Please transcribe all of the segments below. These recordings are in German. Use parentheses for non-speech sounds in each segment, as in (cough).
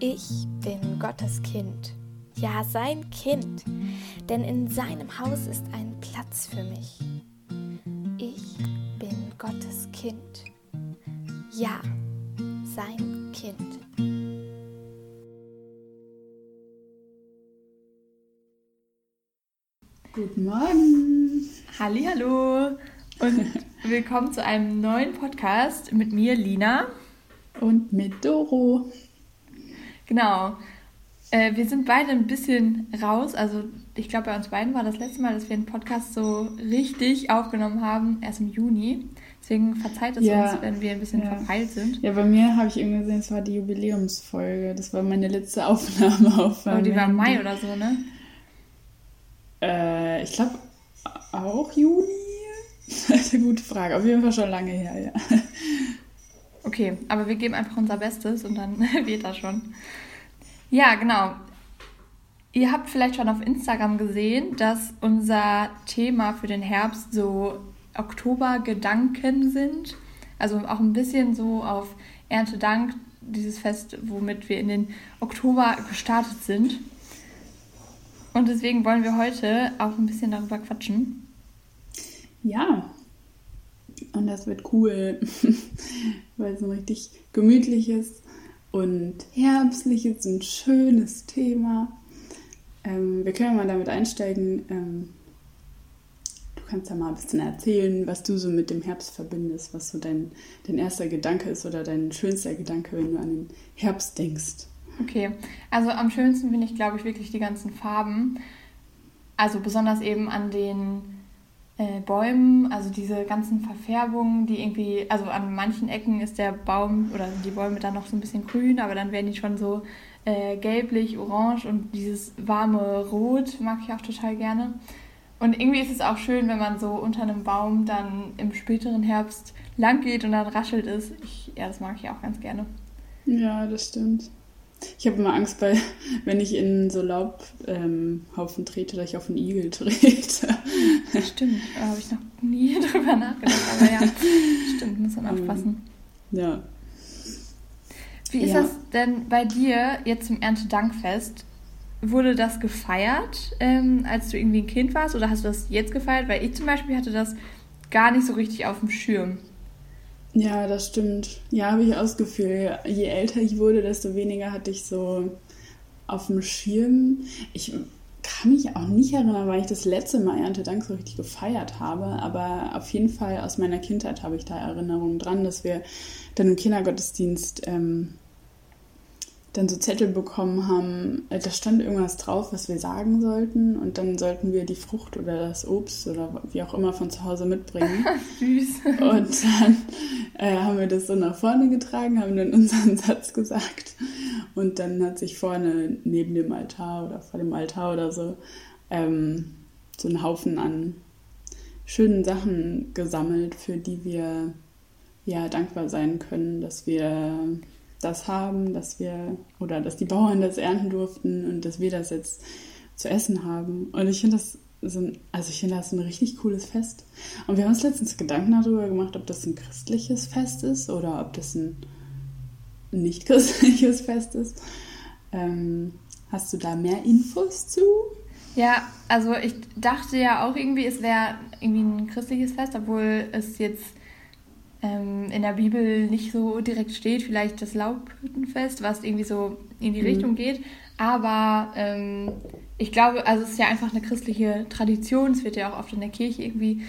Ich bin Gottes Kind, ja sein Kind, denn in seinem Haus ist ein Platz für mich. Ich bin Gottes Kind, ja sein Kind. Guten Morgen. Hallo und (laughs) willkommen zu einem neuen Podcast mit mir Lina und mit Doro. Genau. Äh, wir sind beide ein bisschen raus. Also ich glaube, bei uns beiden war das letzte Mal, dass wir einen Podcast so richtig aufgenommen haben, erst im Juni. Deswegen verzeiht es ja, uns, wenn wir ein bisschen ja. verpeilt sind. Ja, bei mir habe ich irgendwie gesehen, es war die Jubiläumsfolge. Das war meine letzte (laughs) Aufnahme auf. Aber die war im Mai oder so, ne? Äh, ich glaube auch Juni. (laughs) Das ist eine gute Frage. Auf jeden Fall schon lange her, ja. Okay, aber wir geben einfach unser Bestes und dann (laughs) wird das schon. Ja, genau. Ihr habt vielleicht schon auf Instagram gesehen, dass unser Thema für den Herbst so Oktobergedanken sind. Also auch ein bisschen so auf Erntedank, dieses Fest, womit wir in den Oktober gestartet sind. Und deswegen wollen wir heute auch ein bisschen darüber quatschen. Ja, und das wird cool, (laughs) weil es ein richtig gemütliches und herbstliches und schönes Thema. Ähm, wir können mal damit einsteigen. Ähm, du kannst ja mal ein bisschen erzählen, was du so mit dem Herbst verbindest, was so dein, dein erster Gedanke ist oder dein schönster Gedanke, wenn du an den Herbst denkst. Okay, also am schönsten finde ich, glaube ich, wirklich die ganzen Farben. Also besonders eben an den äh, Bäumen, also diese ganzen Verfärbungen, die irgendwie, also an manchen Ecken ist der Baum oder die Bäume dann noch so ein bisschen grün, aber dann werden die schon so äh, gelblich, orange und dieses warme Rot mag ich auch total gerne. Und irgendwie ist es auch schön, wenn man so unter einem Baum dann im späteren Herbst lang geht und dann raschelt es. Ich, ja, das mag ich auch ganz gerne. Ja, das stimmt. Ich habe immer Angst, bei, (laughs) wenn ich in so Laubhaufen ähm, trete, dass ich auf einen Igel (laughs) trete. Stimmt, da habe ich noch nie (laughs) drüber nachgedacht. Aber ja, stimmt, muss man aufpassen. Ja. Wie ist ja. das denn bei dir jetzt zum Erntedankfest? Wurde das gefeiert, ähm, als du irgendwie ein Kind warst? Oder hast du das jetzt gefeiert? Weil ich zum Beispiel hatte das gar nicht so richtig auf dem Schirm. Ja, das stimmt. Ja, habe ich auch das Gefühl, je älter ich wurde, desto weniger hatte ich so auf dem Schirm. Ich kann mich auch nicht erinnern, weil ich das letzte Mal Erntedank so richtig gefeiert habe, aber auf jeden Fall aus meiner Kindheit habe ich da Erinnerungen dran, dass wir dann im Kindergottesdienst ähm, dann so Zettel bekommen haben, äh, da stand irgendwas drauf, was wir sagen sollten und dann sollten wir die Frucht oder das Obst oder wie auch immer von zu Hause mitbringen. (laughs) Süß. Und dann äh, haben wir das so nach vorne getragen, haben dann unseren (laughs) Satz gesagt und dann hat sich vorne neben dem Altar oder vor dem Altar oder so ähm, so ein Haufen an schönen Sachen gesammelt, für die wir ja dankbar sein können, dass wir das haben, dass wir oder dass die Bauern das ernten durften und dass wir das jetzt zu essen haben. Und ich finde das so ein, also ich finde das ein richtig cooles Fest. Und wir haben uns letztens Gedanken darüber gemacht, ob das ein christliches Fest ist oder ob das ein nicht christliches Fest ist. Ähm, hast du da mehr Infos zu? Ja, also ich dachte ja auch irgendwie, es wäre irgendwie ein christliches Fest, obwohl es jetzt ähm, in der Bibel nicht so direkt steht, vielleicht das Laubhüttenfest, was irgendwie so in die mhm. Richtung geht. Aber ähm, ich glaube, also es ist ja einfach eine christliche Tradition, es wird ja auch oft in der Kirche irgendwie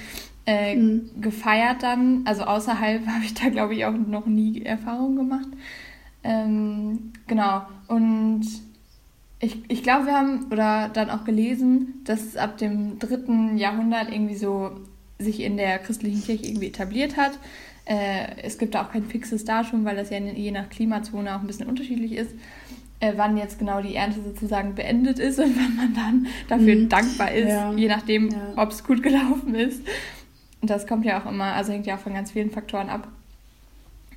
äh, mhm. gefeiert dann. Also außerhalb (laughs) habe ich da, glaube ich, auch noch nie Erfahrungen gemacht. Ähm, genau. Und ich, ich glaube, wir haben oder dann auch gelesen, dass es ab dem dritten Jahrhundert irgendwie so sich in der christlichen Kirche irgendwie etabliert hat. Äh, es gibt da auch kein fixes Datum, weil das ja je nach Klimazone auch ein bisschen unterschiedlich ist, äh, wann jetzt genau die Ernte sozusagen beendet ist und (laughs) wann man dann dafür mhm. dankbar ist, ja. je nachdem, ja. ob es gut gelaufen ist. Und das kommt ja auch immer, also hängt ja auch von ganz vielen Faktoren ab.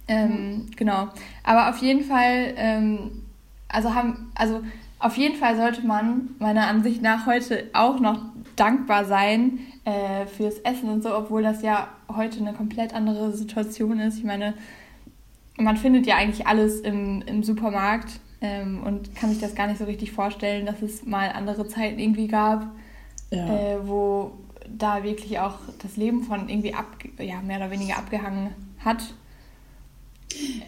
Ähm, mhm. Genau. Aber auf jeden Fall, ähm, also haben, also auf jeden Fall sollte man meiner Ansicht nach heute auch noch dankbar sein, äh, fürs Essen und so, obwohl das ja heute eine komplett andere Situation ist. Ich meine, man findet ja eigentlich alles im, im Supermarkt. ähm, und kann sich das gar nicht so richtig vorstellen, dass es mal andere Zeiten irgendwie gab, ja. äh, wo da wirklich auch das Leben von irgendwie ab, ja, mehr oder weniger abgehangen hat.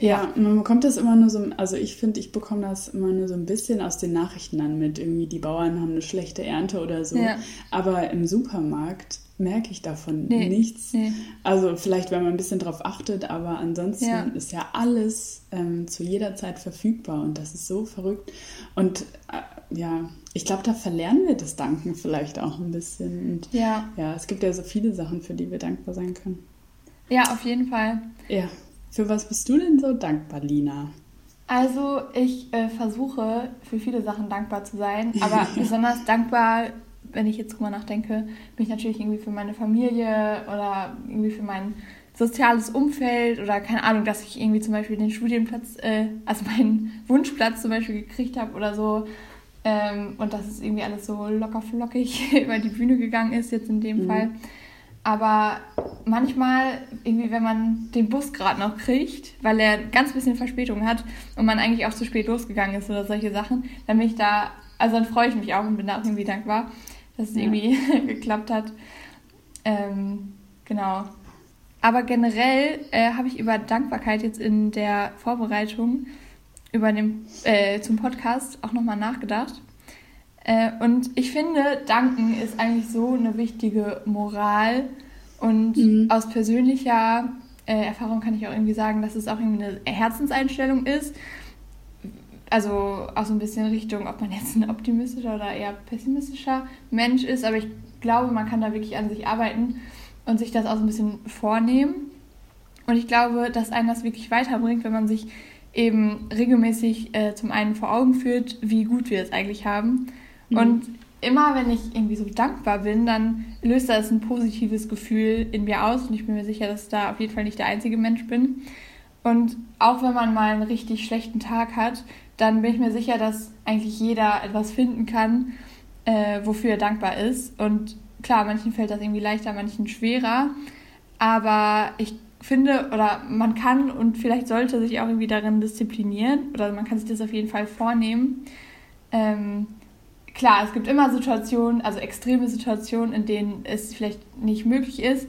Ja, man bekommt das immer nur so, also ich finde, ich bekomme das immer nur so ein bisschen aus den Nachrichten dann mit. Irgendwie die Bauern haben eine schlechte Ernte oder so. Ja. Aber im Supermarkt merke ich davon nee, nichts. Nee. Also vielleicht, wenn man ein bisschen drauf achtet, aber ansonsten ja. ist ja alles ähm, zu jeder Zeit verfügbar und das ist so verrückt. Und äh, ja, ich glaube, da verlernen wir das Danken vielleicht auch ein bisschen. Und, ja. Ja, es gibt ja so viele Sachen, für die wir dankbar sein können. Ja, auf jeden Fall. Ja. Für was bist du denn so dankbar, Lina? Also ich äh, versuche für viele Sachen dankbar zu sein, (laughs) aber besonders dankbar wenn ich jetzt drüber nachdenke, bin ich natürlich irgendwie für meine Familie oder irgendwie für mein soziales Umfeld oder keine Ahnung, dass ich irgendwie zum Beispiel den Studienplatz, äh, also meinen (laughs) Wunschplatz zum Beispiel gekriegt habe oder so. Ähm, und dass es irgendwie alles so locker flockig (laughs) über die Bühne gegangen ist, jetzt in dem mhm. Fall. Aber manchmal, irgendwie, wenn man den Bus gerade noch kriegt, weil er ganz bisschen Verspätung hat und man eigentlich auch zu spät losgegangen ist oder solche Sachen, dann bin ich da, also dann freue ich mich auch und bin da auch irgendwie dankbar dass es ja. irgendwie (laughs) geklappt hat. Ähm, genau. Aber generell äh, habe ich über Dankbarkeit jetzt in der Vorbereitung über den, äh, zum Podcast auch nochmal nachgedacht. Äh, und ich finde, Danken ist eigentlich so eine wichtige Moral. Und mhm. aus persönlicher äh, Erfahrung kann ich auch irgendwie sagen, dass es auch irgendwie eine Herzenseinstellung ist also auch so ein bisschen Richtung, ob man jetzt ein optimistischer oder eher pessimistischer Mensch ist, aber ich glaube, man kann da wirklich an sich arbeiten und sich das auch so ein bisschen vornehmen. Und ich glaube, dass einen das wirklich weiterbringt, wenn man sich eben regelmäßig äh, zum einen vor Augen führt, wie gut wir es eigentlich haben. Mhm. Und immer, wenn ich irgendwie so dankbar bin, dann löst das ein positives Gefühl in mir aus. Und ich bin mir sicher, dass ich da auf jeden Fall nicht der einzige Mensch bin. Und auch wenn man mal einen richtig schlechten Tag hat, dann bin ich mir sicher, dass eigentlich jeder etwas finden kann, äh, wofür er dankbar ist. Und klar, manchen fällt das irgendwie leichter, manchen schwerer. Aber ich finde, oder man kann und vielleicht sollte sich auch irgendwie darin disziplinieren, oder man kann sich das auf jeden Fall vornehmen. Ähm, klar, es gibt immer Situationen, also extreme Situationen, in denen es vielleicht nicht möglich ist.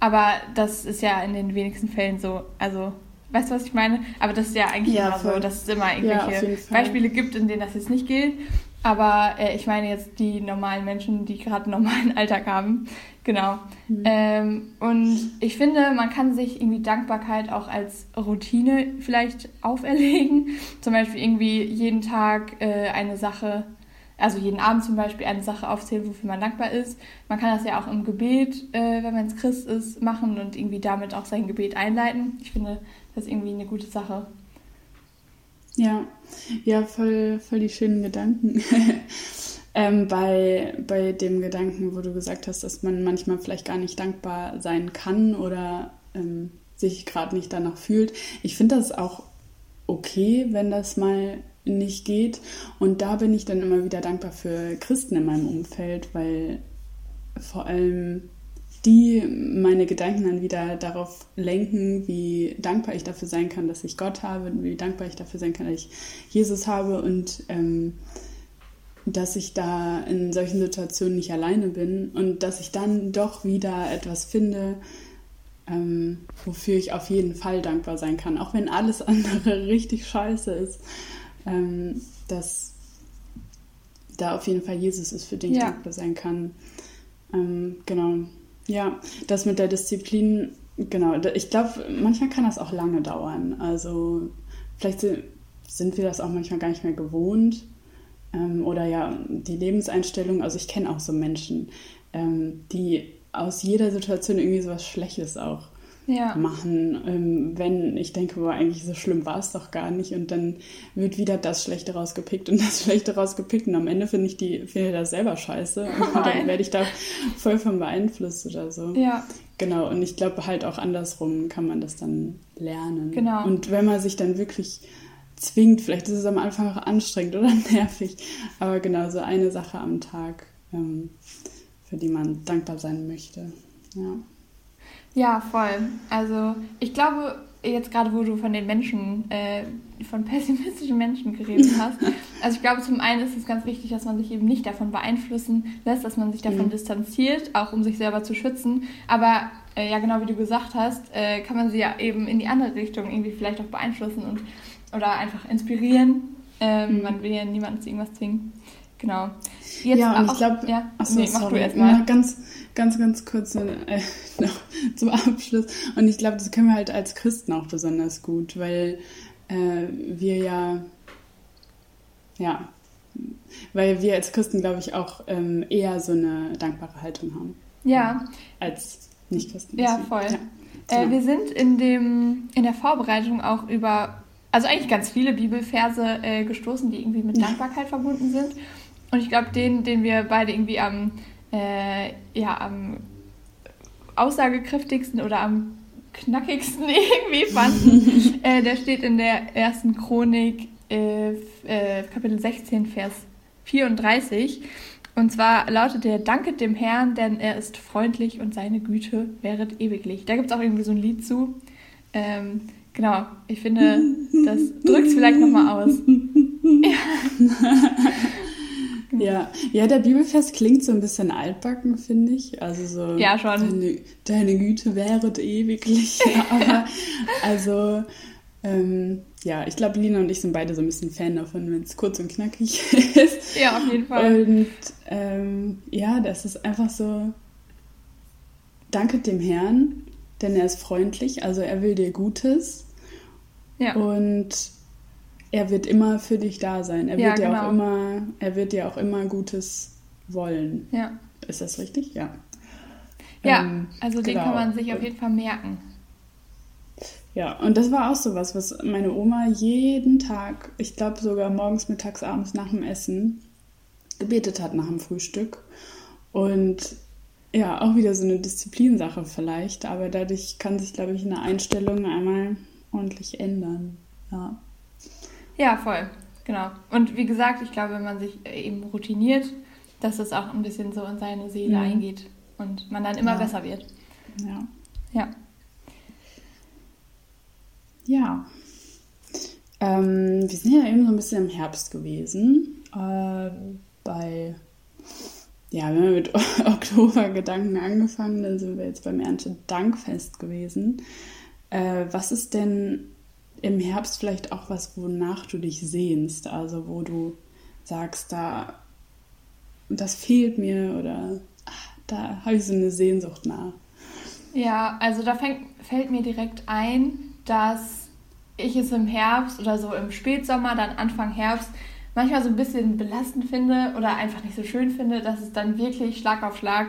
Aber das ist ja in den wenigsten Fällen so. Also Weißt du, was ich meine? Aber das ist ja eigentlich ja, immer voll. so, dass es immer irgendwelche ja, Beispiele gibt, in denen das jetzt nicht gilt. Aber äh, ich meine jetzt die normalen Menschen, die gerade einen normalen (laughs) Alltag haben. Genau. Mhm. Ähm, und ich finde, man kann sich irgendwie Dankbarkeit auch als Routine vielleicht auferlegen. Zum Beispiel irgendwie jeden Tag äh, eine Sache, also jeden Abend zum Beispiel eine Sache aufzählen, wofür man dankbar ist. Man kann das ja auch im Gebet, äh, wenn man es Christ ist, machen und irgendwie damit auch sein Gebet einleiten. Ich finde, das ist irgendwie eine gute Sache. Ja, ja, voll, voll die schönen Gedanken. (laughs) ähm, bei, bei dem Gedanken, wo du gesagt hast, dass man manchmal vielleicht gar nicht dankbar sein kann oder ähm, sich gerade nicht danach fühlt. Ich finde das auch okay, wenn das mal nicht geht. Und da bin ich dann immer wieder dankbar für Christen in meinem Umfeld, weil vor allem die meine Gedanken dann wieder darauf lenken, wie dankbar ich dafür sein kann, dass ich Gott habe, wie dankbar ich dafür sein kann, dass ich Jesus habe und ähm, dass ich da in solchen Situationen nicht alleine bin und dass ich dann doch wieder etwas finde, ähm, wofür ich auf jeden Fall dankbar sein kann, auch wenn alles (laughs) andere richtig scheiße ist, ähm, dass da auf jeden Fall Jesus ist, für den ich ja. dankbar sein kann. Ähm, genau. Ja, das mit der Disziplin, genau. Ich glaube, manchmal kann das auch lange dauern. Also vielleicht sind wir das auch manchmal gar nicht mehr gewohnt. Ähm, oder ja, die Lebenseinstellung. Also ich kenne auch so Menschen, ähm, die aus jeder Situation irgendwie so was Schlechtes auch ja. machen, ähm, wenn ich denke, boah, eigentlich so schlimm war es doch gar nicht und dann wird wieder das Schlechte rausgepickt und (laughs) das Schlechte rausgepickt und am Ende finde ich die finde das selber scheiße und (laughs) dann werde ich da voll von beeinflusst oder so. Ja. Genau, und ich glaube halt auch andersrum kann man das dann lernen. Genau. Und wenn man sich dann wirklich zwingt, vielleicht ist es am Anfang auch anstrengend oder (laughs) nervig, aber genau so eine Sache am Tag, ähm, für die man dankbar sein möchte. Ja. Ja, voll. Also ich glaube, jetzt gerade, wo du von den Menschen, äh, von (laughs) pessimistischen Menschen geredet hast. (laughs) Also ich glaube, zum einen ist es ganz wichtig, dass man sich eben nicht davon beeinflussen lässt, dass man sich davon mhm. distanziert, auch um sich selber zu schützen. Aber äh, ja, genau wie du gesagt hast, äh, kann man sie ja eben in die andere Richtung irgendwie vielleicht auch beeinflussen und oder einfach inspirieren. Ähm, mhm. Man will ja niemanden zu irgendwas zwingen. Genau. Jetzt ja, und ich glaube, ja, nee, mach sorry, du erstmal. Ganz, ganz, ganz kurz äh, (laughs) noch zum Abschluss. Und ich glaube, das können wir halt als Christen auch besonders gut, weil äh, wir ja, ja, weil wir als Christen, glaube ich, auch ähm, eher so eine dankbare Haltung haben. Ja. Als Nicht-Christen. Ja, voll. Ja, genau. äh, wir sind in, dem, in der Vorbereitung auch über, also eigentlich ganz viele Bibelverse äh, gestoßen, die irgendwie mit Dankbarkeit verbunden sind. Und ich glaube, den, den wir beide irgendwie am, äh, ja, am aussagekräftigsten oder am knackigsten (laughs) irgendwie fanden, (laughs) äh, der steht in der ersten Chronik, äh, äh Kapitel 16, Vers 34. Und zwar lautet der, danket dem Herrn, denn er ist freundlich und seine Güte wäret ewiglich. Da gibt es auch irgendwie so ein Lied zu. Ähm, genau, ich finde, das drückt es vielleicht nochmal aus. (laughs) ja. Ja, ja, der Bibelfest klingt so ein bisschen altbacken, finde ich. Also so. Ja, schon. Deine, deine Güte wäret ewiglich. (laughs) aber also, ähm, ja, ich glaube, Lina und ich sind beide so ein bisschen Fan davon, wenn es kurz und knackig (laughs) ist. Ja, auf jeden Fall. Und ähm, ja, das ist einfach so. Danke dem Herrn, denn er ist freundlich, also er will dir Gutes. Ja. Und er wird immer für dich da sein. Er wird ja, dir auch genau. immer, er wird dir auch immer Gutes wollen. Ja. Ist das richtig? Ja. Ja, ähm, also den genau. kann man sich auf jeden Fall merken. Ja, und das war auch so was, was meine Oma jeden Tag, ich glaube sogar morgens, mittags, abends nach dem Essen, gebetet hat nach dem Frühstück. Und ja, auch wieder so eine Disziplinsache vielleicht, aber dadurch kann sich, glaube ich, eine Einstellung einmal ordentlich ändern. Ja. Ja, voll. Genau. Und wie gesagt, ich glaube, wenn man sich äh, eben routiniert, dass es auch ein bisschen so in seine Seele mhm. eingeht und man dann immer ja. besser wird. Ja. Ja. Ja. Ähm, wir sind ja eben so ein bisschen im Herbst gewesen. Äh, bei, ja, wir haben mit (laughs) Oktobergedanken angefangen, dann sind wir jetzt beim Erntedankfest gewesen. Äh, was ist denn im Herbst vielleicht auch was, wonach du dich sehnst, also wo du sagst, da das fehlt mir oder ach, da habe ich so eine Sehnsucht nach. Ja, also da fängt, fällt mir direkt ein, dass ich es im Herbst oder so im Spätsommer, dann Anfang Herbst, manchmal so ein bisschen belastend finde oder einfach nicht so schön finde, dass es dann wirklich Schlag auf Schlag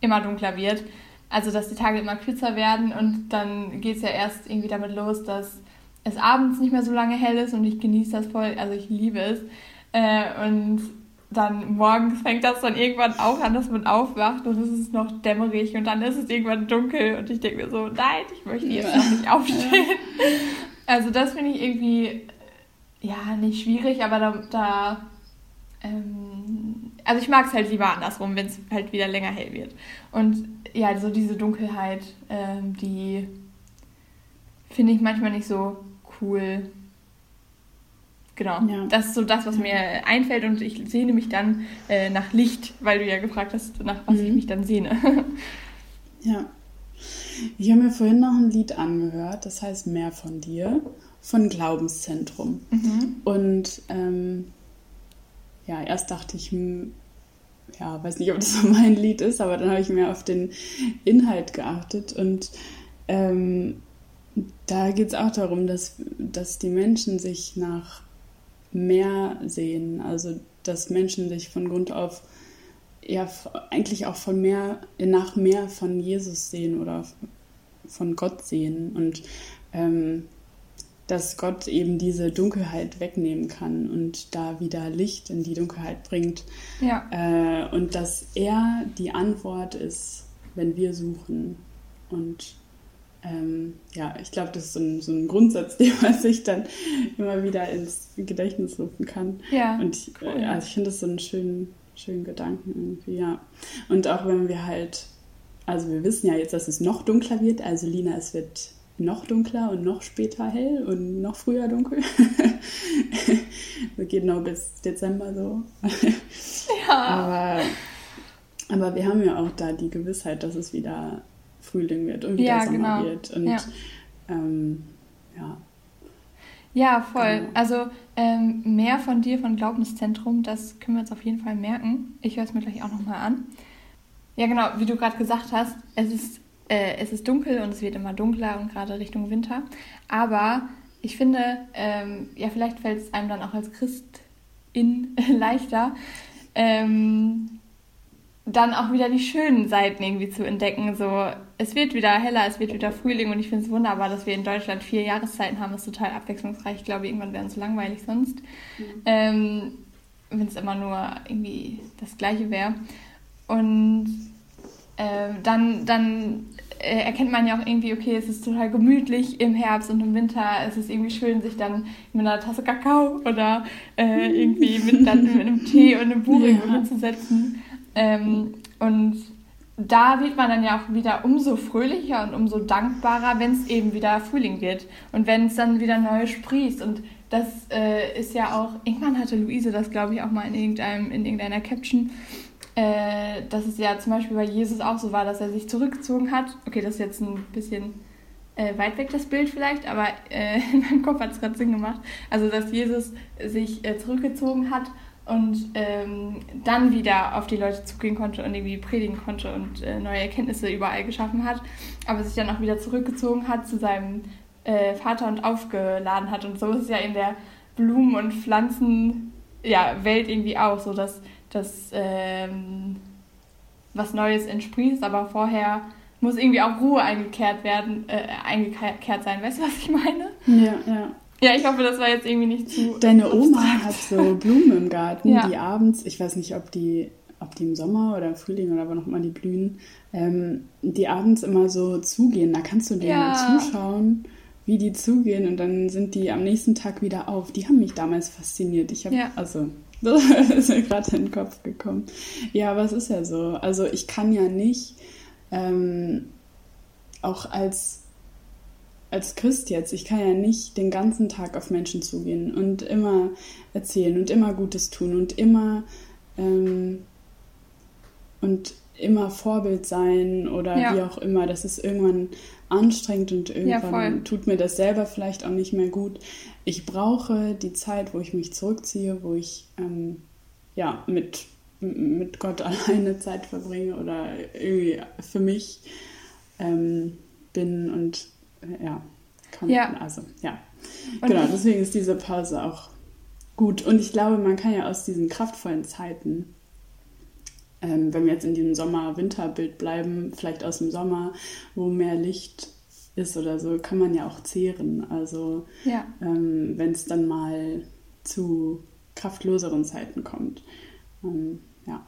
immer dunkler wird. Also dass die Tage immer kürzer werden und dann geht es ja erst irgendwie damit los, dass es abends nicht mehr so lange hell ist und ich genieße das voll, also ich liebe es. Äh, und dann morgens fängt das dann irgendwann auch an, dass man aufwacht und es ist noch dämmerig und dann ist es irgendwann dunkel und ich denke mir so, nein, ich möchte jetzt noch nicht aufstehen. Also das finde ich irgendwie, ja, nicht schwierig, aber da, da ähm, also ich mag es halt lieber andersrum, wenn es halt wieder länger hell wird. Und ja, so diese Dunkelheit, ähm, die finde ich manchmal nicht so cool. Genau, ja. das ist so das, was mir einfällt und ich sehne mich dann äh, nach Licht, weil du ja gefragt hast, nach was mhm. ich mich dann sehne. (laughs) ja. Ich habe mir vorhin noch ein Lied angehört, das heißt Mehr von dir, von Glaubenszentrum. Mhm. Und ähm, ja, erst dachte ich, hm, ja, weiß nicht, ob das (laughs) so mein Lied ist, aber dann habe ich mehr auf den Inhalt geachtet und ähm, da geht es auch darum, dass, dass die Menschen sich nach mehr sehen, also dass Menschen sich von Grund auf ja eigentlich auch von mehr nach mehr von Jesus sehen oder von Gott sehen. Und ähm, dass Gott eben diese Dunkelheit wegnehmen kann und da wieder Licht in die Dunkelheit bringt. Ja. äh, und dass er die Antwort ist, wenn wir suchen. Und ähm, ja, ich glaube, das ist so ein, so ein, Grundsatz, (laughs) den man sich dann immer wieder ins Gedächtnis rufen kann. Ja. Und ich, cool. äh, also ich finde das so einen schönen, schönen Gedanken irgendwie, ja. Und auch wenn wir halt, also wir wissen ja jetzt, dass es noch dunkler wird, also Lina, es wird noch dunkler und noch später hell und noch früher dunkel. das (laughs) geht noch bis Dezember so. Ja. (laughs) Aber, aber wir haben ja auch da die Gewissheit, dass es wieder Frühling wird und wieder ja, Sommer genau. wird. Und ja. Ähm, ja. Ja, voll. Genau. Also ähm, mehr von dir, von Glaubenszentrum, das können wir uns auf jeden Fall merken. Ich höre es mir gleich auch nochmal an. Ja, genau, wie du gerade gesagt hast, es ist, äh, es ist dunkel und es wird immer dunkler und gerade Richtung Winter. Aber ich finde, ähm, ja, vielleicht fällt es einem dann auch als Christin (laughs) leichter, ähm, dann auch wieder die schönen Seiten irgendwie zu entdecken. So, es wird wieder heller, es wird wieder Frühling und ich finde es wunderbar, dass wir in Deutschland vier Jahreszeiten haben. Das ist total abwechslungsreich. Ich glaube, irgendwann wäre es langweilig sonst, mhm. ähm, wenn es immer nur irgendwie das Gleiche wäre. Und äh, dann, dann äh, erkennt man ja auch irgendwie, okay, es ist total gemütlich im Herbst und im Winter. Es ist irgendwie schön, sich dann mit einer Tasse Kakao oder äh, irgendwie mit, dann, mit einem Tee und einem Buch ja. irgendwo hinzusetzen. Ähm, und da wird man dann ja auch wieder umso fröhlicher und umso dankbarer, wenn es eben wieder Frühling wird und wenn es dann wieder neu sprießt. Und das äh, ist ja auch, irgendwann hatte Luise das, glaube ich, auch mal in, irgendeinem, in irgendeiner Caption, äh, dass es ja zum Beispiel bei Jesus auch so war, dass er sich zurückgezogen hat. Okay, das ist jetzt ein bisschen äh, weit weg, das Bild vielleicht, aber äh, (laughs) in meinem Kopf hat es gerade Sinn gemacht. Also, dass Jesus sich äh, zurückgezogen hat und ähm, dann wieder auf die Leute zugehen konnte und irgendwie predigen konnte und äh, neue Erkenntnisse überall geschaffen hat, aber sich dann auch wieder zurückgezogen hat zu seinem äh, Vater und aufgeladen hat. Und so ist es ja in der Blumen- und Pflanzenwelt ja, irgendwie auch, so dass, dass ähm, was Neues entsprießt, aber vorher muss irgendwie auch Ruhe eingekehrt werden, äh, eingekehrt sein. Weißt du, was ich meine? Ja, ja. Ja, ich hoffe, das war jetzt irgendwie nicht zu. Deine Oma abstrakt. hat so Blumen im Garten, ja. die abends, ich weiß nicht, ob die, ob die im Sommer oder im Frühling oder wann noch mal die blühen, ähm, die abends immer so zugehen. Da kannst du denen ja. zuschauen, wie die zugehen und dann sind die am nächsten Tag wieder auf. Die haben mich damals fasziniert. Ich habe, ja. also, (laughs) das ist mir gerade in den Kopf gekommen. Ja, aber es ist ja so. Also ich kann ja nicht ähm, auch als als Christ jetzt, ich kann ja nicht den ganzen Tag auf Menschen zugehen und immer erzählen und immer Gutes tun und immer ähm, und immer Vorbild sein oder ja. wie auch immer. Das ist irgendwann anstrengend und irgendwann ja, tut mir das selber vielleicht auch nicht mehr gut. Ich brauche die Zeit, wo ich mich zurückziehe, wo ich ähm, ja mit, mit Gott (laughs) alleine Zeit verbringe oder irgendwie für mich ähm, bin und ja, kann, ja. also ja. Und genau, deswegen ist diese Pause auch gut. Und ich glaube, man kann ja aus diesen kraftvollen Zeiten, ähm, wenn wir jetzt in diesem Sommer-Winter-Bild bleiben, vielleicht aus dem Sommer, wo mehr Licht ist oder so, kann man ja auch zehren. Also ja. ähm, wenn es dann mal zu kraftloseren Zeiten kommt. Ähm, ja.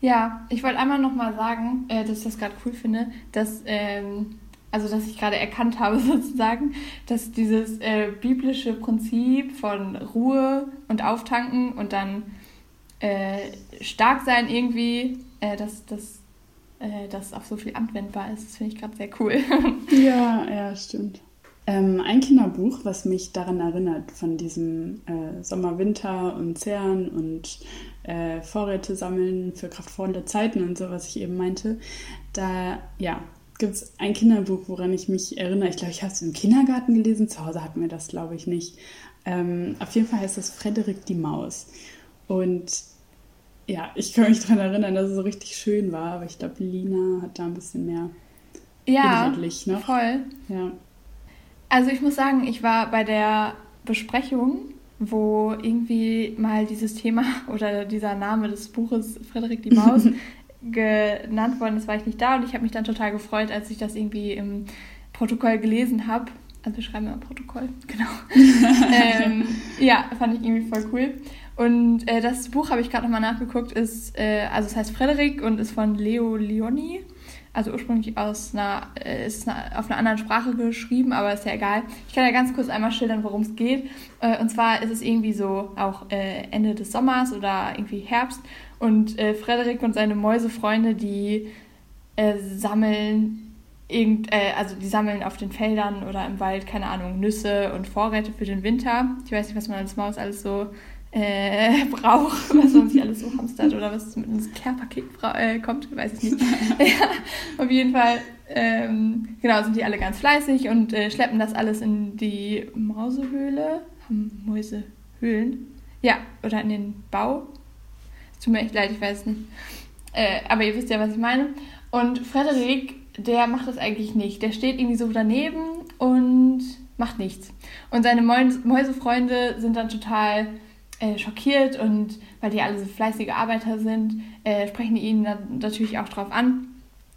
Ja, ich wollte einmal nochmal sagen, äh, dass ich das gerade cool finde, dass ähm, also dass ich gerade erkannt habe (laughs) sozusagen, dass dieses äh, biblische Prinzip von Ruhe und Auftanken und dann äh, stark sein irgendwie, äh, dass das äh, das auf so viel anwendbar ist. Das finde ich gerade sehr cool. (laughs) ja, ja, stimmt. Ähm, ein Kinderbuch, was mich daran erinnert, von diesem äh, Sommer, Winter und Zehren und äh, Vorräte sammeln für kraftvolle Zeiten und so, was ich eben meinte, da, ja, gibt es ein Kinderbuch, woran ich mich erinnere. Ich glaube, ich habe es im Kindergarten gelesen. Zu Hause hatten wir das, glaube ich, nicht. Ähm, auf jeden Fall heißt das Frederik die Maus. Und ja, ich kann mich daran erinnern, dass es so richtig schön war. Aber ich glaube, Lina hat da ein bisschen mehr ja, inhaltlich noch. voll. Ja. Also ich muss sagen, ich war bei der Besprechung, wo irgendwie mal dieses Thema (laughs) oder dieser Name des Buches Frederik die Maus (laughs) genannt worden ist, war ich nicht da und ich habe mich dann total gefreut, als ich das irgendwie im Protokoll gelesen habe. Also wir schreiben immer Protokoll, (laughs) genau. (laughs) ähm, ja, fand ich irgendwie voll cool. Und äh, das Buch habe ich gerade nochmal nachgeguckt, ist, äh, also es heißt Frederik und ist von Leo Leoni. Also ursprünglich aus einer, äh, ist auf einer anderen Sprache geschrieben, aber ist ja egal. Ich kann ja ganz kurz einmal schildern, worum es geht. Äh, und zwar ist es irgendwie so auch äh, Ende des Sommers oder irgendwie Herbst und Frederik und seine Mäusefreunde, die sammeln irgend, also die sammeln auf den Feldern oder im Wald, keine Ahnung, Nüsse und Vorräte für den Winter. Ich weiß nicht, was man als Maus alles so äh, (laughs) braucht, was man sich alles so hamstert oder was mit ins Care-Paket äh, kommt, weiß ich nicht. (laughs) ja, auf jeden Fall, ähm, genau, sind die alle ganz fleißig und äh, schleppen das alles in die Mausehöhle. Haben Mäuse Höhlen? Ja, oder in den Bau. Es tut mir echt leid, ich weiß es nicht. Äh, aber ihr wisst ja, was ich meine. Und Frederik, der macht das eigentlich nicht. Der steht irgendwie so daneben und macht nichts. Und seine Mäusefreunde sind dann total äh, schockiert und weil die alle so fleißige Arbeiter sind, äh, sprechen die ihn dann natürlich auch drauf an,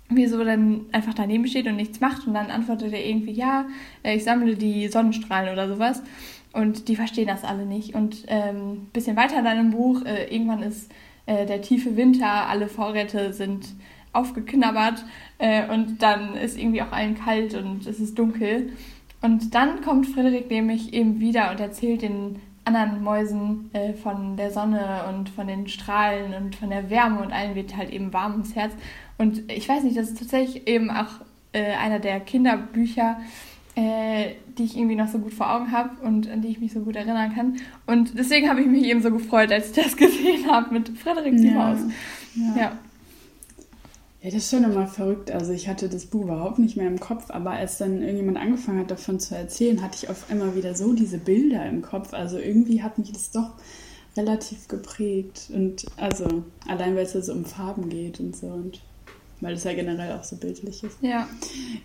wieso dann einfach daneben steht und nichts macht. Und dann antwortet er irgendwie, ja, äh, ich sammle die Sonnenstrahlen oder sowas. Und die verstehen das alle nicht. Und ein ähm, bisschen weiter dann im Buch, äh, irgendwann ist äh, der tiefe Winter, alle Vorräte sind aufgeknabbert äh, und dann ist irgendwie auch allen kalt und es ist dunkel. Und dann kommt Frederik nämlich eben wieder und erzählt den anderen Mäusen äh, von der Sonne und von den Strahlen und von der Wärme und allen wird halt eben warm ums Herz. Und ich weiß nicht, das ist tatsächlich eben auch äh, einer der Kinderbücher, äh, die ich irgendwie noch so gut vor Augen habe und an die ich mich so gut erinnern kann. Und deswegen habe ich mich eben so gefreut, als ich das (laughs) gesehen habe mit Frederik die ja. Maus. Ja. ja. Ja, das ist schon immer verrückt. Also ich hatte das Buch überhaupt nicht mehr im Kopf, aber als dann irgendjemand angefangen hat, davon zu erzählen, hatte ich auf einmal wieder so diese Bilder im Kopf. Also irgendwie hat mich das doch relativ geprägt. Und also allein, weil es ja so um Farben geht und so und weil es ja generell auch so bildlich ist. Ja.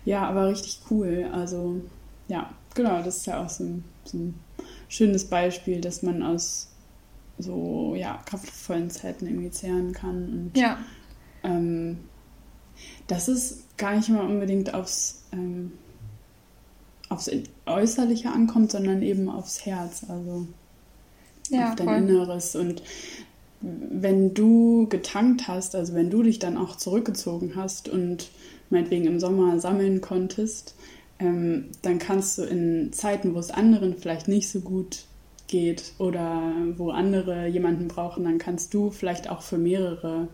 Ja, aber richtig cool. Also ja, genau, das ist ja auch so ein, so ein schönes Beispiel, dass man aus so ja, kraftvollen Zeiten irgendwie zehren kann. Und, ja. Ähm, dass es gar nicht mal unbedingt aufs, ähm, aufs Äußerliche ankommt, sondern eben aufs Herz, also ja, auf dein voll. Inneres. Und wenn du getankt hast, also wenn du dich dann auch zurückgezogen hast und meinetwegen im Sommer sammeln konntest, ähm, dann kannst du in Zeiten, wo es anderen vielleicht nicht so gut geht oder wo andere jemanden brauchen, dann kannst du vielleicht auch für mehrere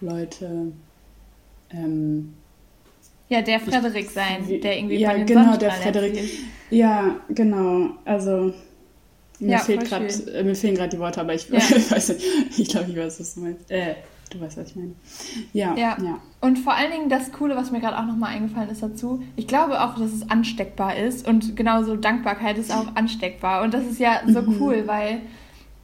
Leute ähm, ja, der Frederik sein, der irgendwie ja, bei den genau, der Frederik. Erzählt. Ja, genau. Also mir, ja, fehlt grad, äh, mir fehlen gerade die Worte, aber ich, (laughs) ja. weiß nicht. Ich glaube, ich weiß, was du meinst. Äh, du weißt, was ich meine. Ja, ja. ja. Und vor allen Dingen das Coole, was mir gerade auch nochmal eingefallen ist dazu, ich glaube auch, dass es ansteckbar ist und genauso Dankbarkeit ist auch ansteckbar. Und das ist ja so mhm. cool, weil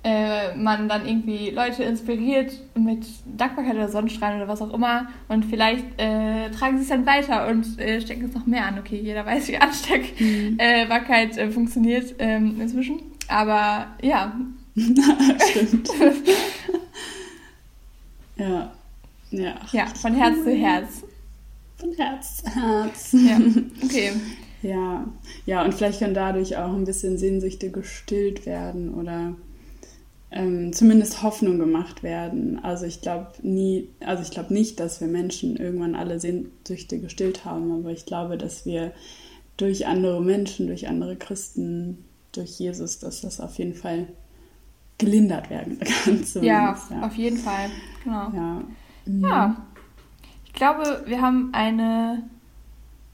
äh, man dann irgendwie Leute inspiriert mit Dankbarkeit oder Sonnenstrahlen oder was auch immer und vielleicht äh, tragen sie es dann weiter und äh, stecken es noch mehr an. Okay, jeder weiß, wie Ansteckbarkeit mhm. funktioniert ähm, inzwischen, aber ja. (laughs) Stimmt. (laughs) ja. Ja. Ja, von Herz zu Herz. Von Herz zu Herz. Ja, (laughs) okay. Ja, ja, und vielleicht kann dadurch auch ein bisschen Sehnsüchte gestillt werden oder ähm, zumindest Hoffnung gemacht werden. Also ich glaube nie, also ich glaube nicht, dass wir Menschen irgendwann alle Sehnsüchte gestillt haben, aber ich glaube, dass wir durch andere Menschen, durch andere Christen, durch Jesus, dass das auf jeden Fall gelindert werden (laughs) kann. Ja, ja, auf jeden Fall. Genau. Ja. ja. Ich glaube, wir haben eine,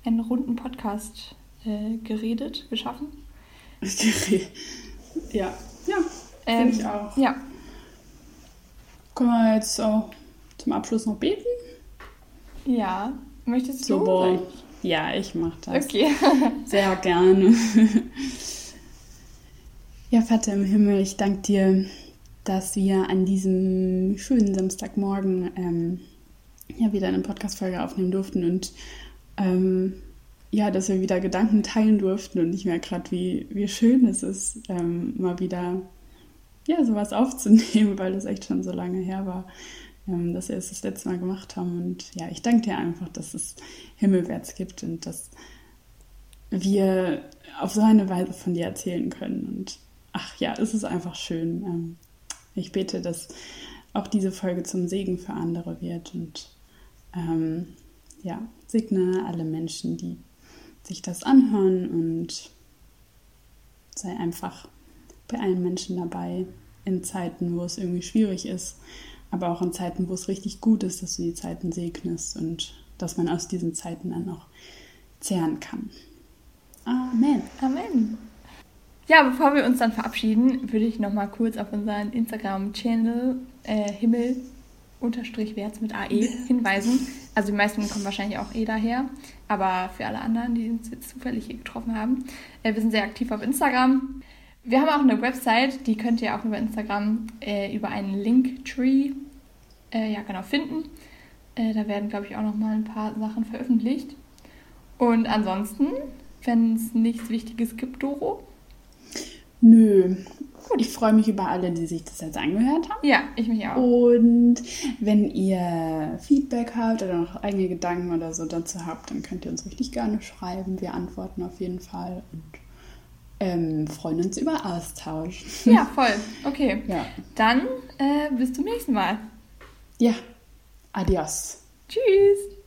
einen runden Podcast äh, geredet, geschaffen. (laughs) ja, ja, ähm, Finde ich auch. Ja. Können wir jetzt auch zum Abschluss noch beten? Ja. Möchtest du? Super. Ja, ich mache das. Okay. (laughs) Sehr gerne. ja, Vater im Himmel, ich danke dir, dass wir an diesem schönen Samstagmorgen ähm, ja wieder eine Podcast-Folge aufnehmen durften und ähm, ja, dass wir wieder Gedanken teilen durften und ich merke gerade, wie, wie schön es ist, ähm, mal wieder ja, sowas aufzunehmen, (laughs) weil das echt schon so lange her war, ähm, dass wir es das letzte Mal gemacht haben. Und ja, ich danke dir einfach, dass es Himmelwärts gibt und dass wir auf so eine Weise von dir erzählen können. Und ach ja, es ist einfach schön. Ähm, ich bete, dass auch diese Folge zum Segen für andere wird und ähm, ja, segne alle Menschen, die sich das anhören und sei einfach bei allen Menschen dabei, in Zeiten, wo es irgendwie schwierig ist, aber auch in Zeiten, wo es richtig gut ist, dass du die Zeiten segnest und dass man aus diesen Zeiten dann noch zehren kann. Amen. Amen. Ja, bevor wir uns dann verabschieden, würde ich noch mal kurz auf unseren Instagram-Channel äh, Himmel unterstrich Werts mit AE hinweisen. Also die meisten kommen wahrscheinlich auch eh daher, aber für alle anderen, die uns jetzt zufällig hier getroffen haben, äh, wir sind sehr aktiv auf Instagram. Wir haben auch eine Website, die könnt ihr auch über Instagram äh, über einen Linktree äh, ja genau finden. Äh, da werden glaube ich auch noch mal ein paar Sachen veröffentlicht. Und ansonsten, wenn es nichts Wichtiges gibt, Doro, Nö. Gut. Ich freue mich über alle, die sich das jetzt angehört haben. Ja, ich mich auch. Und wenn ihr Feedback habt oder noch eigene Gedanken oder so dazu habt, dann könnt ihr uns richtig gerne schreiben. Wir antworten auf jeden Fall und ähm, freuen uns über Austausch. Ja, (laughs) voll. Okay. Ja. Dann äh, bis zum nächsten Mal. Ja. Adios. Tschüss.